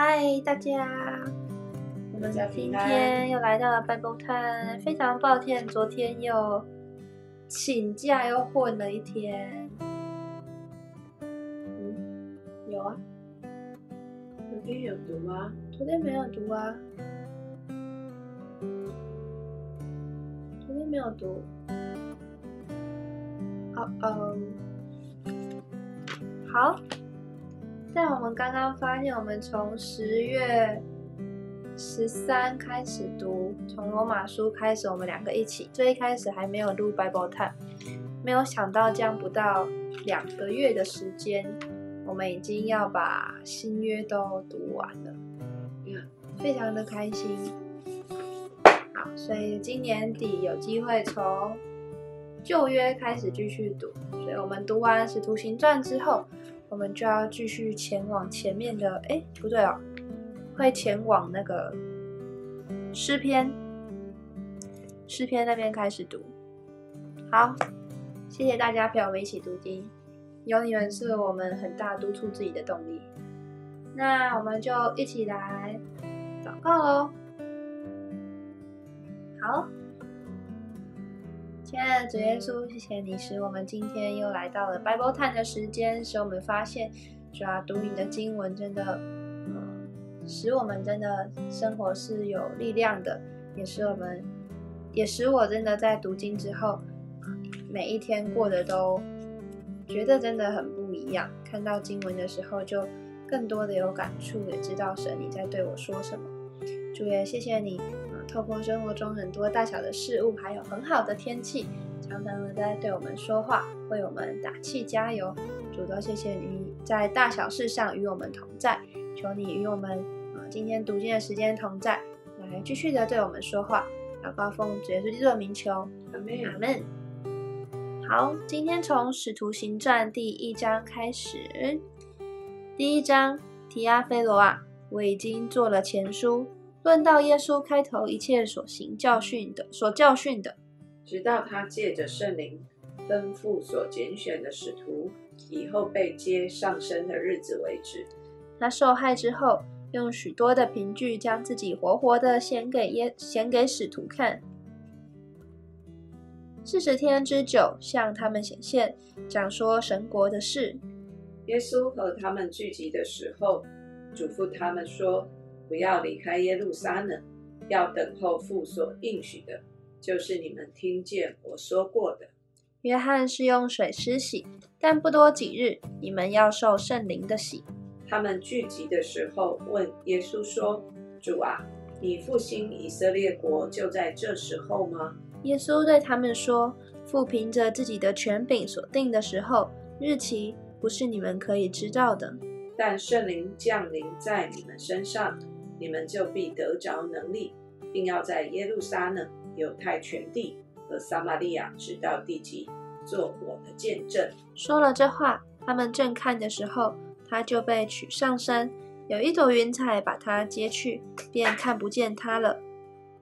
嗨，大家！我们今天又来到了 Bible Time，非常抱歉，昨天又请假又混了一天。嗯，有啊，昨天有读吗？昨天没有读啊，昨天没有读。哦哦，好。在我们刚刚发现，我们从十月十三开始读，从罗马书开始，我们两个一起。最一开始还没有录 Bible Time，没有想到这样不到两个月的时间，我们已经要把新约都读完了，嗯非常的开心。好，所以今年底有机会从旧约开始继续读，所以我们读完使徒行传之后。我们就要继续前往前面的，哎，不对哦，会前往那个诗篇，诗篇那边开始读。好，谢谢大家陪我们一起读经，有你们是我们很大督促自己的动力。那我们就一起来祷告喽。好。亲爱的主耶稣，谢谢你使我们今天又来到了 Bible Time 的时间，使我们发现，主要读你的经文真的，使我们真的生活是有力量的，也使我们，也使我真的在读经之后，每一天过得都觉得真的很不一样。看到经文的时候，就更多的有感触，也知道神你在对我说什么。主耶谢谢你。透过生活中很多大小的事物，还有很好的天气，常常的在对我们说话，为我们打气加油。主多谢谢你在大小事上与我们同在，求你与我们啊今天读经的时间同在，来继续的对我们说话。祷告奉主耶稣基督的名求，阿门。阿门。好，今天从使徒行传第一章开始。第一章，提阿菲罗啊，我已经做了前书。论到耶稣开头一切所行教训的，所教训的，直到他借着圣灵吩咐所拣选的使徒，以后被接上升的日子为止。他受害之后，用许多的凭据，将自己活活的显给耶显给使徒看。四十天之久，向他们显现，讲说神国的事。耶稣和他们聚集的时候，嘱咐他们说。不要离开耶路撒冷，要等候父所应许的，就是你们听见我说过的。约翰是用水施洗，但不多几日，你们要受圣灵的洗。他们聚集的时候，问耶稣说：“主啊，你复兴以色列国就在这时候吗？”耶稣对他们说：“父凭着自己的权柄所定的时候、日期，不是你们可以知道的。但圣灵降临在你们身上。”你们就必得着能力，并要在耶路撒冷、犹太全地和撒玛利亚直到地极，做我的见证。说了这话，他们正看的时候，他就被取上山，有一朵云彩把他接去，便看不见他了。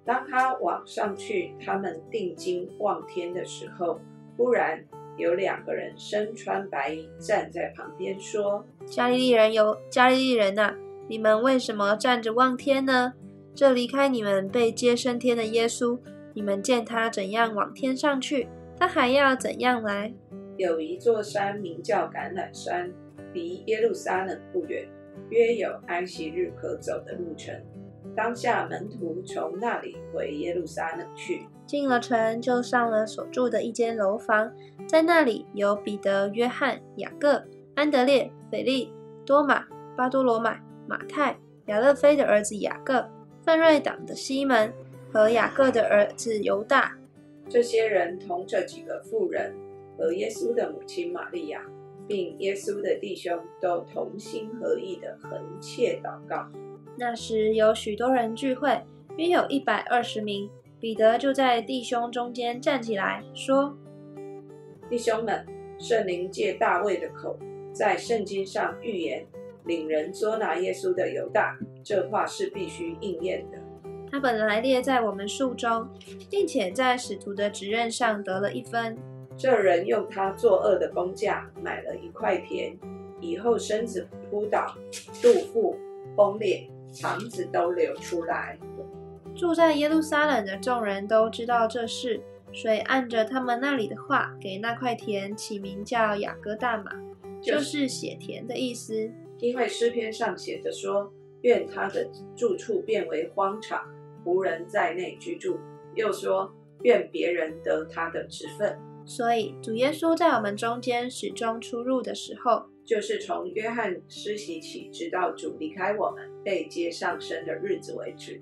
当他往上去，他们定睛望天的时候，忽然有两个人身穿白衣站在旁边，说：“加利利人有加利利人呐！”你们为什么站着望天呢？这离开你们被接升天的耶稣，你们见他怎样往天上去，他还要怎样来？有一座山名叫橄榄山，离耶路撒冷不远，约有安息日可走的路程。当下门徒从那里回耶路撒冷去，进了城，就上了所住的一间楼房，在那里有彼得、约翰、雅各、安德烈、腓利、多马、巴多罗买。马太、亚勒菲的儿子雅各、奋锐党的西门和雅各的儿子犹大，这些人同这几个妇人和耶稣的母亲玛利亚，并耶稣的弟兄，都同心合意的横切祷告。那时有许多人聚会，约有一百二十名。彼得就在弟兄中间站起来说：“弟兄们，圣灵借大卫的口，在圣经上预言。”领人捉拿耶稣的犹大，这话是必须应验的。他本来列在我们数中，并且在使徒的职任上得了一分。这人用他作恶的工价买了一块田，以后身子扑倒，肚腹崩裂，肠子都流出来。住在耶路撒冷的众人都知道这事，所以按着他们那里的话，给那块田起名叫雅各大马，就是血田的意思。因为诗篇上写着说：“愿他的住处变为荒场，无人在内居住。”又说：“愿别人得他的职分。”所以主耶稣在我们中间始终出入的时候，就是从约翰施洗起，直到主离开我们被接上升的日子为止。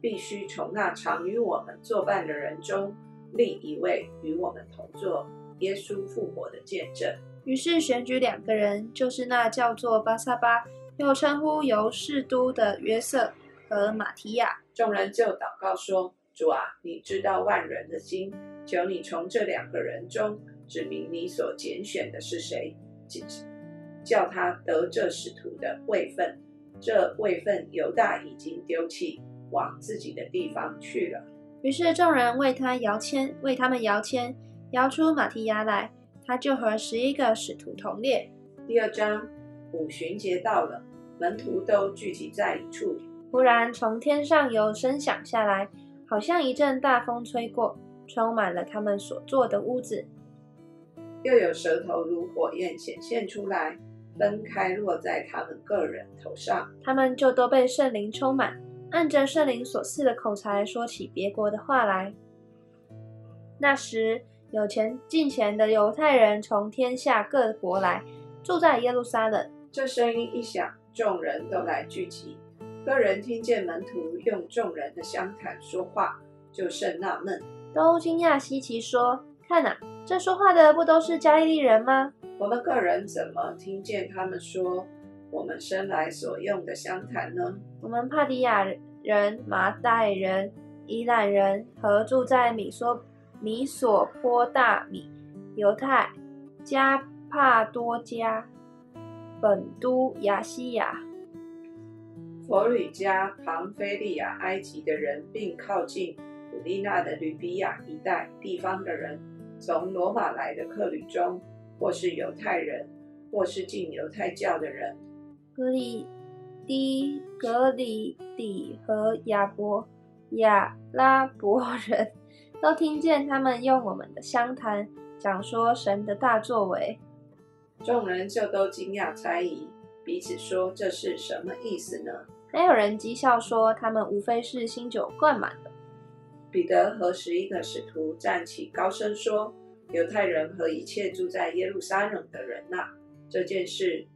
必须从那常与我们作伴的人中，另一位与我们同作耶稣复活的见证。于是选举两个人，就是那叫做巴萨巴，又称呼由士都的约瑟和马提亚。众人就祷告说：“主啊，你知道万人的心，求你从这两个人中指明你所拣选的是谁，叫他得这使徒的位分。这位分犹大已经丢弃。”往自己的地方去了。于是众人为他摇签，为他们摇签，摇出马提亚来，他就和十一个使徒同列。第二章，五旬节到了，门徒都聚集在一处。忽然从天上有声响下来，好像一阵大风吹过，充满了他们所坐的屋子。又有舌头如火焰显现出来，分开落在他们个人头上，他们就都被圣灵充满。按着圣灵所赐的口才说起别国的话来。那时有钱进钱的犹太人从天下各国来，住在耶路撒冷。这声音一响，众人都来聚集。个人听见门徒用众人的相谈说话，就甚纳闷，都惊讶稀奇，说：“看哪，这说话的不都是加利利人吗？我们个人怎么听见他们说？”我们生来所用的相谈呢？我们帕迪亚人、马代人、伊兰人和住在米索米索坡大米、犹太、加帕多加、本都、亚西亚、佛吕加、庞菲利亚、埃及的人，并靠近古利纳的吕比亚一带地方的人，从罗马来的客旅中，或是犹太人，或是进犹太教的人。格里迪、格里底和亚伯、亚拉伯人都听见他们用我们的相谈讲说神的大作为，众人就都惊讶猜疑，彼此说这是什么意思呢？还有人讥笑说他们无非是新酒灌满了。彼得和十一个使徒站起，高声说：“犹太人和一切住在耶路撒冷的人呐，这件事。”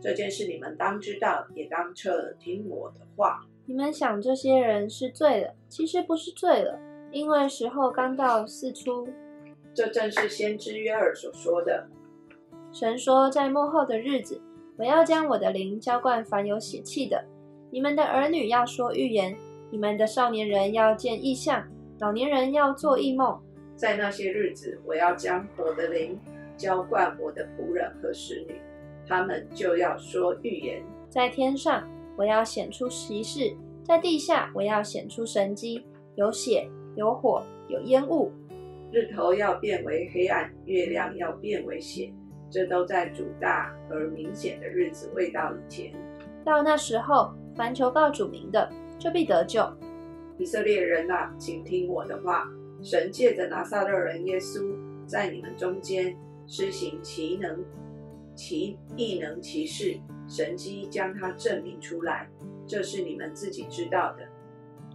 这件事你们当知道，也当侧耳听我的话。你们想这些人是醉了，其实不是醉了，因为时候刚到四出。这正是先知约尔所说的。神说，在幕后的日子，我要将我的灵浇灌凡有血气的。你们的儿女要说预言，你们的少年人要见异象，老年人要做异梦。在那些日子，我要将我的灵浇灌我的仆人和使女。他们就要说预言，在天上我要显出奇事，在地下我要显出神机，有血，有火，有烟雾，日头要变为黑暗，月亮要变为血，这都在主大而明显的日子未到以前。到那时候，凡求告主名的，就必得救。以色列人啊，请听我的话，神借着拿撒勒人耶稣，在你们中间施行奇能。奇异能奇事，神机将他证明出来，这是你们自己知道的。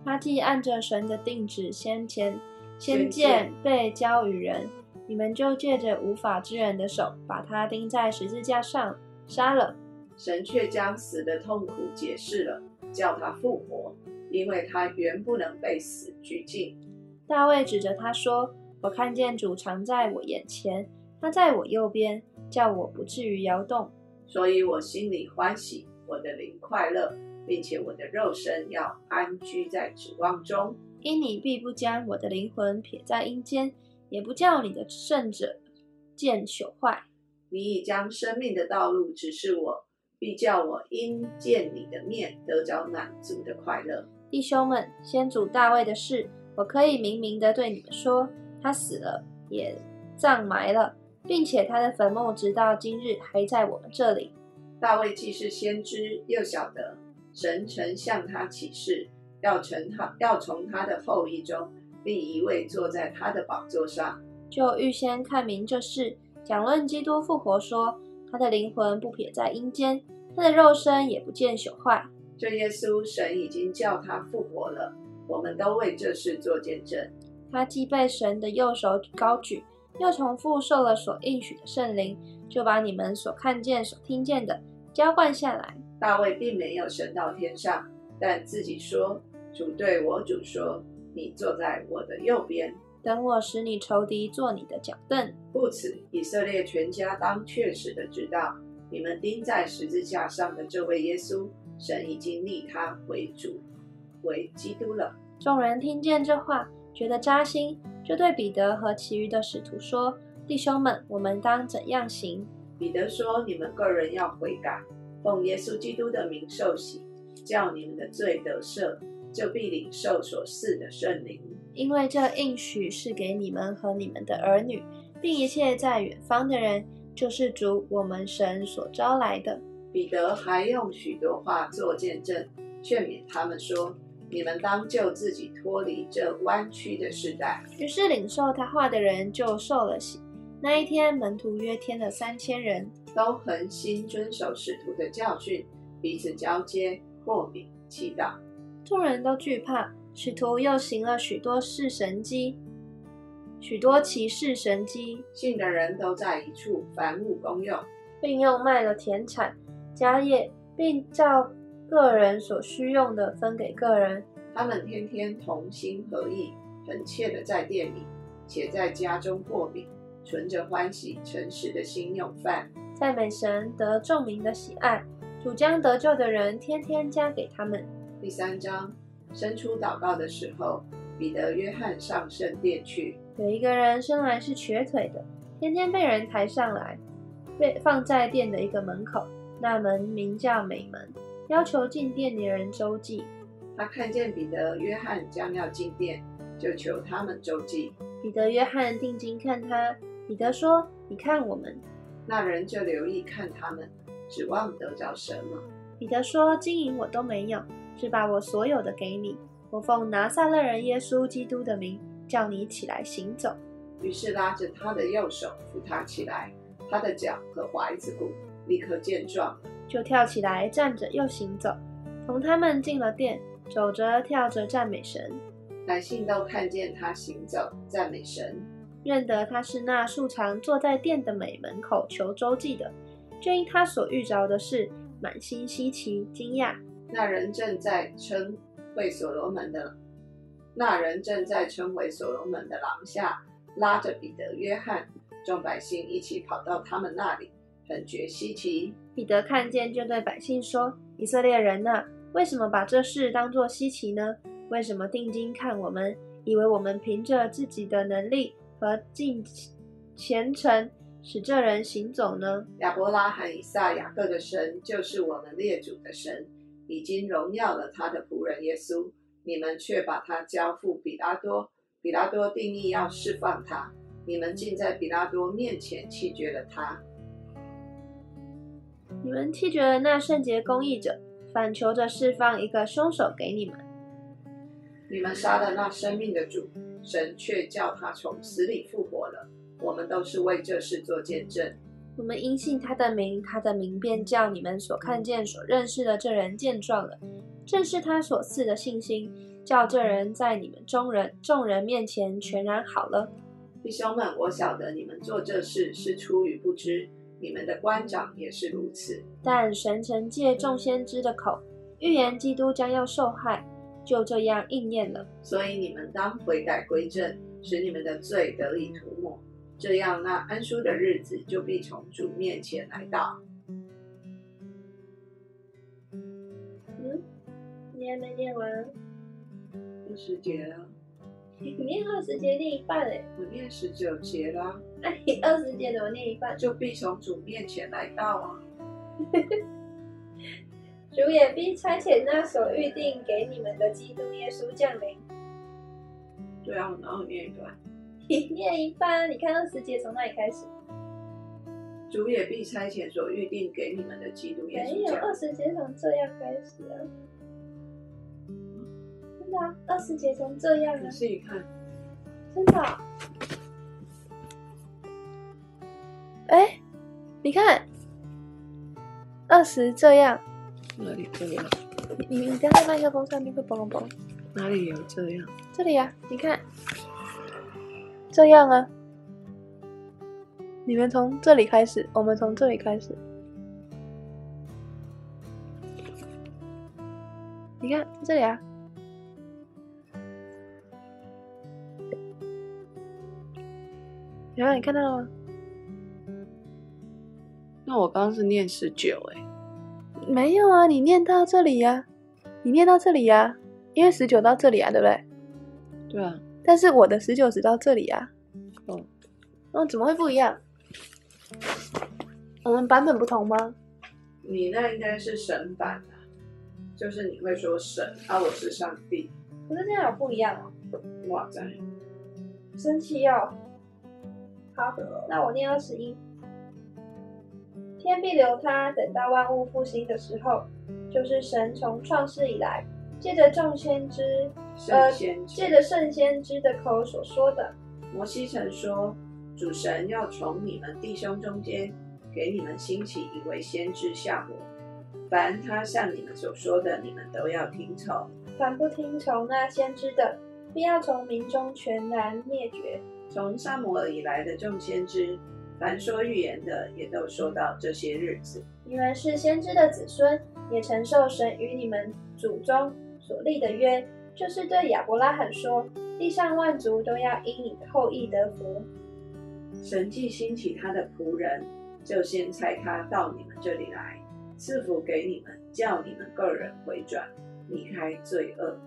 他既按着神的定旨先前先见被交与人，你们就借着无法之人的手，把他钉在十字架上杀了。神却将死的痛苦解释了，叫他复活，因为他原不能被死拘禁。大卫指着他说：“我看见主常在我眼前，他在我右边。”叫我不至于摇动，所以我心里欢喜，我的灵快乐，并且我的肉身要安居在指望中。因你必不将我的灵魂撇在阴间，也不叫你的圣者见朽坏。你已将生命的道路指示我，必叫我因见你的面得着满足的快乐。弟兄们，先祖大卫的事，我可以明明的对你们说：他死了，也葬埋了。并且他的坟墓直到今日还在我们这里。大卫既是先知，又晓得神曾向他起誓，要从他要从他的后裔中立一位坐在他的宝座上，就预先看明这事，讲论基督复活说，他的灵魂不撇在阴间，他的肉身也不见朽坏。这耶稣神已经叫他复活了，我们都为这事做见证。他既被神的右手高举，又重复受了所应许的圣灵，就把你们所看见、所听见的浇灌下来。大卫并没有升到天上，但自己说：“主对我主说，你坐在我的右边，等我使你仇敌做你的脚凳。”故此，以色列全家当确实的知道，你们钉在十字架上的这位耶稣。神已经立他为主，为基督了。众人听见这话，觉得扎心，就对彼得和其余的使徒说：“弟兄们，我们当怎样行？”彼得说：“你们个人要悔改，奉耶稣基督的名受洗，叫你们的罪得赦，就必领受所赐的圣灵。因为这应许是给你们和你们的儿女，并一切在远方的人，就是主我们神所招来的。”彼得还用许多话做见证，劝勉他们说：“你们当救自己脱离这弯曲的时代。”于是领受他话的人就受了洗。那一天，门徒约添了三千人，都恒心遵守使徒的教训，彼此交接、过饼、祈祷。众人都惧怕，使徒又行了许多事神迹，许多奇事神迹。信的人都在一处，凡物公用，并又卖了田产。家业，并照个人所需用的分给个人。他们天天同心合意，恳切的在店里，且在家中过饼，存着欢喜诚实的心用饭，赞美神得众民的喜爱。主将得救的人天天加给他们。第三章，伸出祷告的时候，彼得、约翰上圣殿去。有一个人生来是瘸腿的，天天被人抬上来，被放在殿的一个门口。那门名叫美门，要求进殿的人周济。他看见彼得、约翰将要进殿，就求他们周济。彼得、约翰定睛看他。彼得说：“你看我们。”那人就留意看他们，指望得着什么。彼得说：“金银我都没有，只把我所有的给你。我奉拿撒勒人耶稣基督的名，叫你起来行走。”于是拉着他的右手扶他起来，他的脚和踝子骨。立刻见状，就跳起来，站着又行走，同他们进了殿，走着跳着赞美神。百姓都看见他行走赞美神，认得他是那素常坐在殿的美门口求周记的，就因他所遇着的事，满心稀奇惊讶。那人正在称为所罗门的，那人正在称为所罗门的廊下，拉着彼得、约翰，众百姓一起跑到他们那里。很觉稀奇。彼得看见，就对百姓说：“以色列人呐，为什么把这事当作稀奇呢？为什么定睛看我们，以为我们凭着自己的能力和尽虔诚使这人行走呢？亚伯拉罕、以撒、雅各的神就是我们列祖的神，已经荣耀了他的仆人耶稣。你们却把他交付比拉多，比拉多定义要释放他，你们竟在比拉多面前弃绝了他。”你们弃绝了那圣洁公义者，反求着释放一个凶手给你们。你们杀了那生命的主，神却叫他从死里复活了。我们都是为这事做见证。我们因信他的名，他的名便叫你们所看见、所认识的这人见状了。正是他所赐的信心，叫这人在你们中人众人面前全然好了。弟兄们，我晓得你们做这事是出于不知。你们的官长也是如此，但神曾借众先知的口预言基督将要受害，就这样应验了。所以你们当悔改归正，使你们的罪得以涂抹，这样那安舒的日子就必从主面前来到。嗯，你还没念完，第十节了。你念二十节念一半哎，我念十九节啦。那你二十节怎么念一半？就必从主面前来到啊。主也必差遣那所预定给你们的基督耶稣降临。对啊，然后念一段。你念一半，你看二十节从哪里开始？主也必差遣所预定给你们的基督耶稣没有，二十节从这样开始啊。真的啊，二十节从这样啊你，自己看，真的啊。哎，你看，二十这样，哪里这样？你你你这样在麦克风上面会嘣嘣。哪里有这样？这里啊，你看，这样啊。你们从这里开始，我们从这里开始。你看这里啊，然后你看到了吗？那我刚刚是念十九哎，没有啊，你念到这里呀、你念到这里呀、因为十九到这里啊，对不对？对啊，但是我的十九只到这里啊。哦，哦，怎么会不一样？我们版本不同吗？你那应该是神版啊，就是你会说神，啊，我是上帝，可是这样有不一样哦。哇塞，生气哦。好，那我念二十一。天必留他，等到万物复兴的时候，就是神从创世以来，借着众先知，呃借着圣先知的口所说的。摩西曾说，主神要从你们弟兄中间给你们兴起一位先知像我，凡他向你们所说的，你们都要听从。凡不听从那先知的，必要从民中全然灭绝。从撒摩尔以来的众先知，凡说预言的，也都说到这些日子。你们是先知的子孙，也承受神与你们祖宗所立的约，就是对亚伯拉罕说：地上万族都要因你的后裔得福。神既兴起他的仆人，就先差他到你们这里来，赐福给你们，叫你们个人回转，离开罪恶。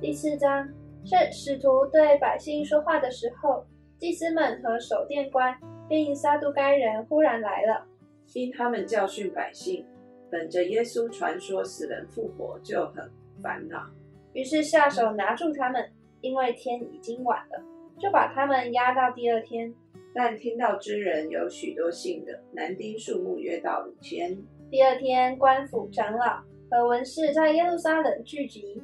第四章圣使徒对百姓说话的时候，祭司们和守殿官并撒都该人忽然来了。因他们教训百姓，本着耶稣传说死人复活，就很烦恼。于是下手拿住他们，因为天已经晚了，就把他们押到第二天。但听到之人有许多信的，男丁数目约到五千。第二天，官府长老和文士在耶路撒冷聚集，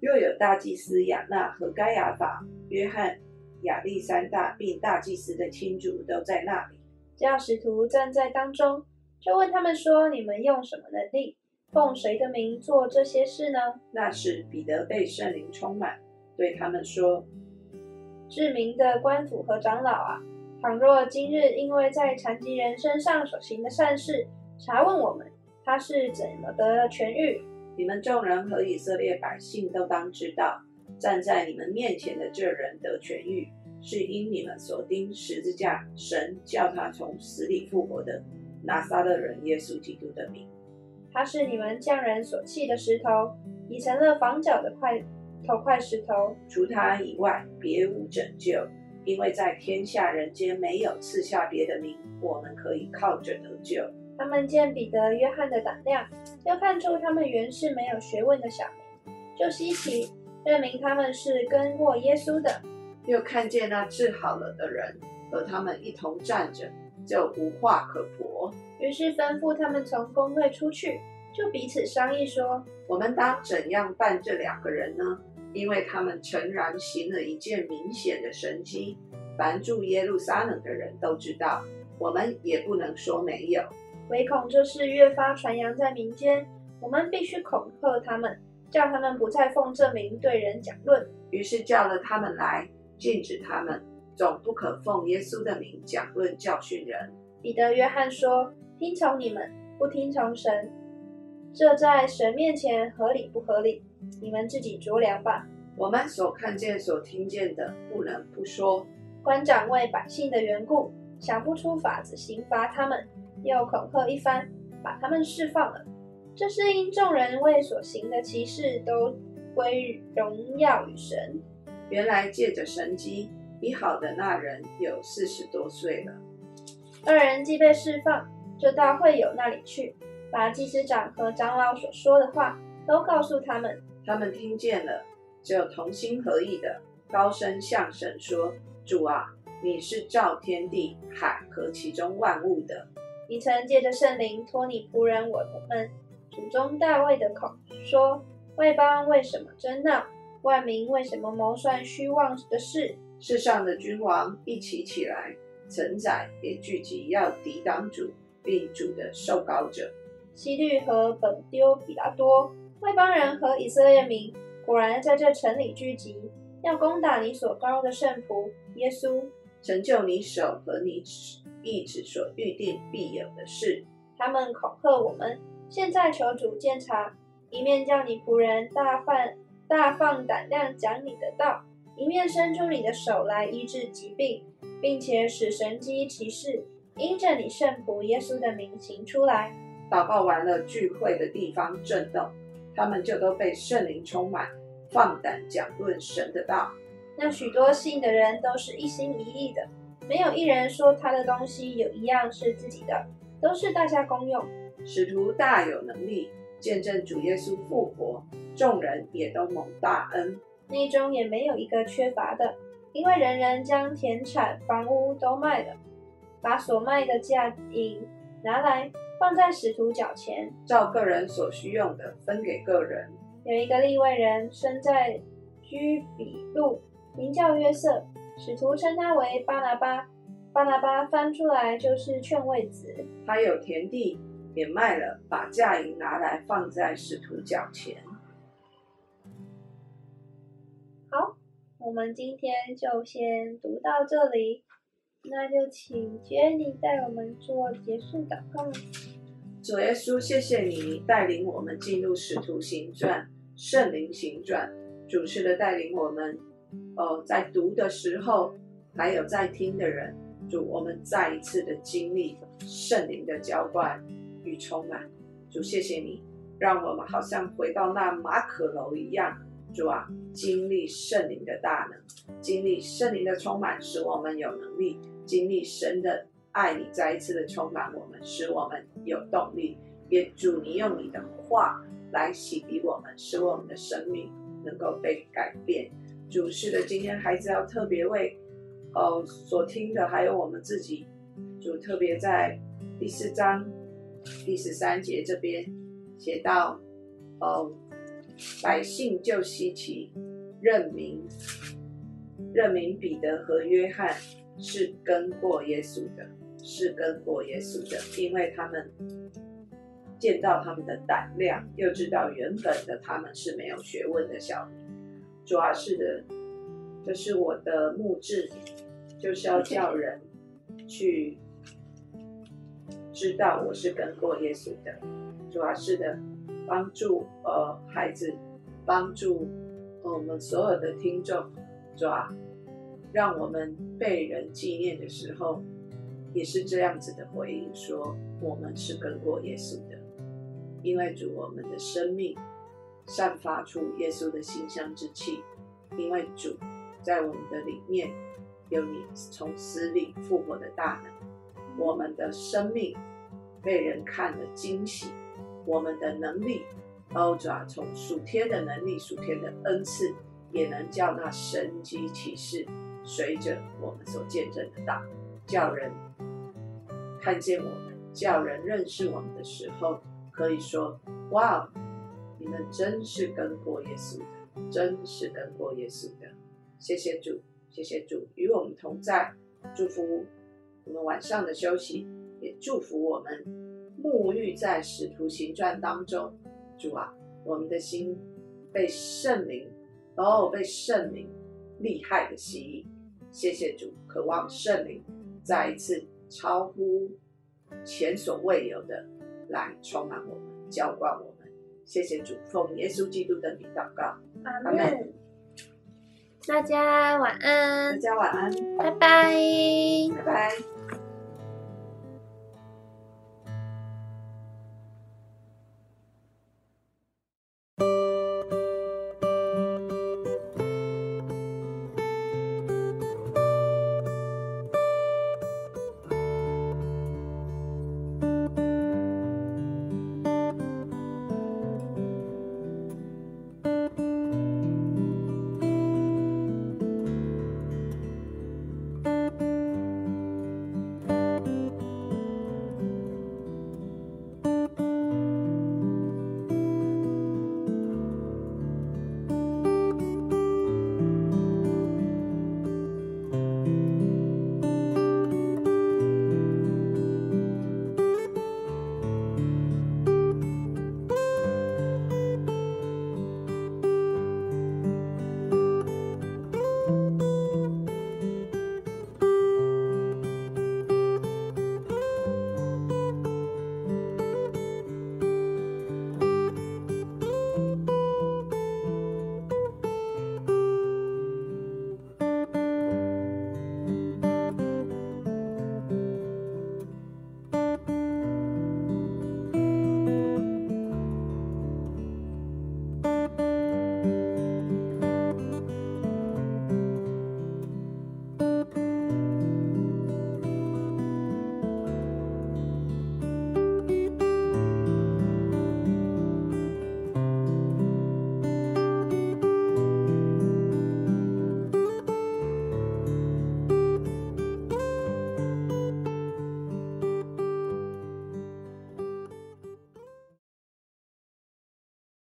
又有大祭司亚纳和该亚法、约翰、亚历山大，并大祭司的亲族都在那里。叫使徒站在当中，就问他们说：“你们用什么能力，奉谁的名做这些事呢？那时彼得被圣灵充满，对他们说：“至明的官府和长老啊，倘若今日因为在残疾人身上所行的善事，查问我们他是怎么得了痊愈，你们众人和以色列百姓都当知道，站在你们面前的这人得痊愈，是因你们所钉十字架，神叫他从死里复活的拿撒勒人耶稣基督的名。他是你们匠人所弃的石头，已成了房角的块头块石头。除他以外，别无拯救，因为在天下人间没有赐下别的名，我们可以靠着得救。他们见彼得、约翰的胆量，又看出他们原是没有学问的小民，就稀奇，认明他们是跟过耶稣的。又看见那治好了的人和他们一同站着，就无话可驳。于是吩咐他们从公会出去，就彼此商议说：我们当怎样办这两个人呢？因为他们诚然行了一件明显的神迹，凡住耶路撒冷的人都知道，我们也不能说没有。唯恐这事越发传扬在民间，我们必须恐吓他们，叫他们不再奉这名对人讲论。于是叫了他们来，禁止他们，总不可奉耶稣的名讲论教训人。彼得、约翰说：“听从你们，不听从神，这在神面前合理不合理？你们自己酌量吧。”我们所看见、所听见的，不能不说。官长为百姓的缘故，想不出法子刑罚他们，又恐吓一番，把他们释放了。这是因众人为所行的奇事都归荣耀与神。原来借着神机，医好的那人有四十多岁了。二人既被释放，就到会友那里去，把祭司长和长老所说的话都告诉他们。他们听见了，就同心合意的高声向神说：“主啊，你是造天地海和其中万物的，你曾借着圣灵托你仆人我们祖宗大卫的口说：外邦为什么争闹？万民为什么谋算虚妄的事？世上的君王一起起来，臣宰也聚集，要抵挡主，并主的受膏者。希律和本丢比拉多，外邦人和以色列民，果然在这城里聚集，要攻打你所高的圣仆耶稣，成就你手和你意志所预定必有的事。他们恐吓我们，现在求主监察，一面叫你仆人大放大放胆量讲你的道，一面伸出你的手来医治疾病，并且使神机骑士因着你圣仆耶稣的名行出来。祷告完了，聚会的地方震动，他们就都被圣灵充满，放胆讲论神的道。那许多信的人都是一心一意的，没有一人说他的东西有一样是自己的，都是大家公用。使徒大有能力，见证主耶稣复活，众人也都蒙大恩。内中也没有一个缺乏的，因为人人将田产房屋都卖了，把所卖的价银拿来。放在使徒脚前，照个人所需用的分给个人。有一个立位人生在居比路，名叫约瑟，使徒称他为巴拿巴。巴拿巴翻出来就是劝慰子。他有田地，也卖了，把嫁银拿来放在使徒脚前。好，我们今天就先读到这里，那就请 Jenny 带我们做结束祷告。主耶稣，谢谢你带领我们进入使徒行传、圣灵行传，主持的带领我们。哦，在读的时候，还有在听的人，主，我们再一次的经历圣灵的浇灌与充满。主，谢谢你，让我们好像回到那马可楼一样，主啊，经历圣灵的大能，经历圣灵的充满，使我们有能力经历神的。爱你再一次的充满我们，使我们有动力。也祝你用你的话来洗涤我们，使我们的生命能够被改变。主是的，今天孩子要特别为呃所听的，还有我们自己，就特别在第四章第十三节这边写到，哦，百姓就稀奇，认明认明彼得和约翰是跟过耶稣的。是跟过耶稣的，因为他们见到他们的胆量，又知道原本的他们是没有学问的小民。主要是的，这是我的目志，就是要叫人去知道我是跟过耶稣的。主要是的，帮助呃孩子，帮助我们所有的听众，主啊，让我们被人纪念的时候。也是这样子的回应，说我们是跟过耶稣的，因为主我们的生命散发出耶稣的馨香之气，因为主在我们的里面有你从死里复活的大能，我们的生命被人看了惊喜，我们的能力，包爪从属天的能力、属天的恩赐，也能叫那神机启示随着我们所见证的道，叫人。看见我们，叫人认识我们的时候，可以说：“哇，你们真是跟过耶稣的，真是跟过耶稣的。”谢谢主，谢谢主与我们同在，祝福我们晚上的休息，也祝福我们沐浴在使徒行传当中。主啊，我们的心被圣灵，哦，被圣灵厉害的吸引。谢谢主，渴望圣灵再一次。超乎前所未有的来充满我们，浇灌我们。谢谢主，奉耶稣基督的名祷告，阿门。大家晚安，大家晚安，拜拜，拜拜。